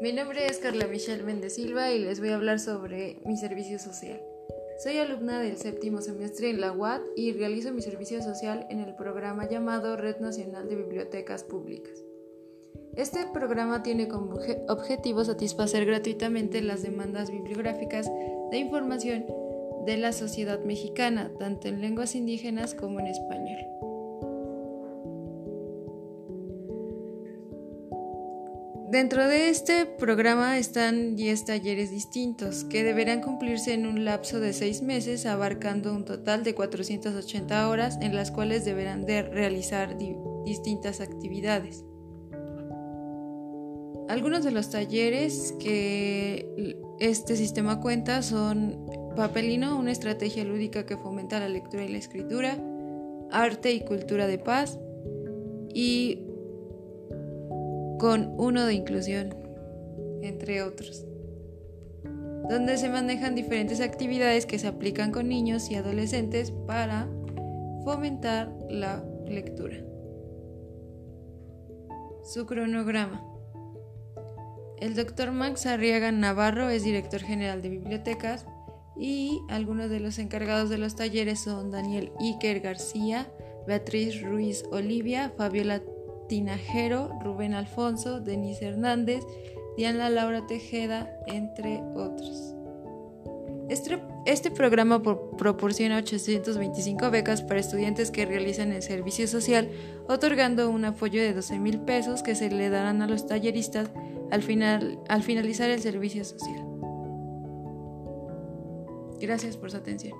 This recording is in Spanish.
Mi nombre es Carla Michelle Méndez Silva y les voy a hablar sobre mi servicio social. Soy alumna del séptimo semestre en la UAD y realizo mi servicio social en el programa llamado Red Nacional de Bibliotecas Públicas. Este programa tiene como objetivo satisfacer gratuitamente las demandas bibliográficas de información de la sociedad mexicana, tanto en lenguas indígenas como en español. Dentro de este programa están 10 talleres distintos que deberán cumplirse en un lapso de 6 meses abarcando un total de 480 horas en las cuales deberán de realizar distintas actividades. Algunos de los talleres que este sistema cuenta son Papelino, una estrategia lúdica que fomenta la lectura y la escritura, Arte y cultura de paz y con uno de inclusión, entre otros, donde se manejan diferentes actividades que se aplican con niños y adolescentes para fomentar la lectura. Su cronograma. El doctor Max Arriaga Navarro es director general de bibliotecas y algunos de los encargados de los talleres son Daniel Iker García, Beatriz Ruiz Olivia, Fabiola Tinajero, Rubén Alfonso, Denise Hernández, Diana Laura Tejeda, entre otros. Este, este programa proporciona 825 becas para estudiantes que realizan el servicio social, otorgando un apoyo de 12 mil pesos que se le darán a los talleristas al, final, al finalizar el servicio social. Gracias por su atención.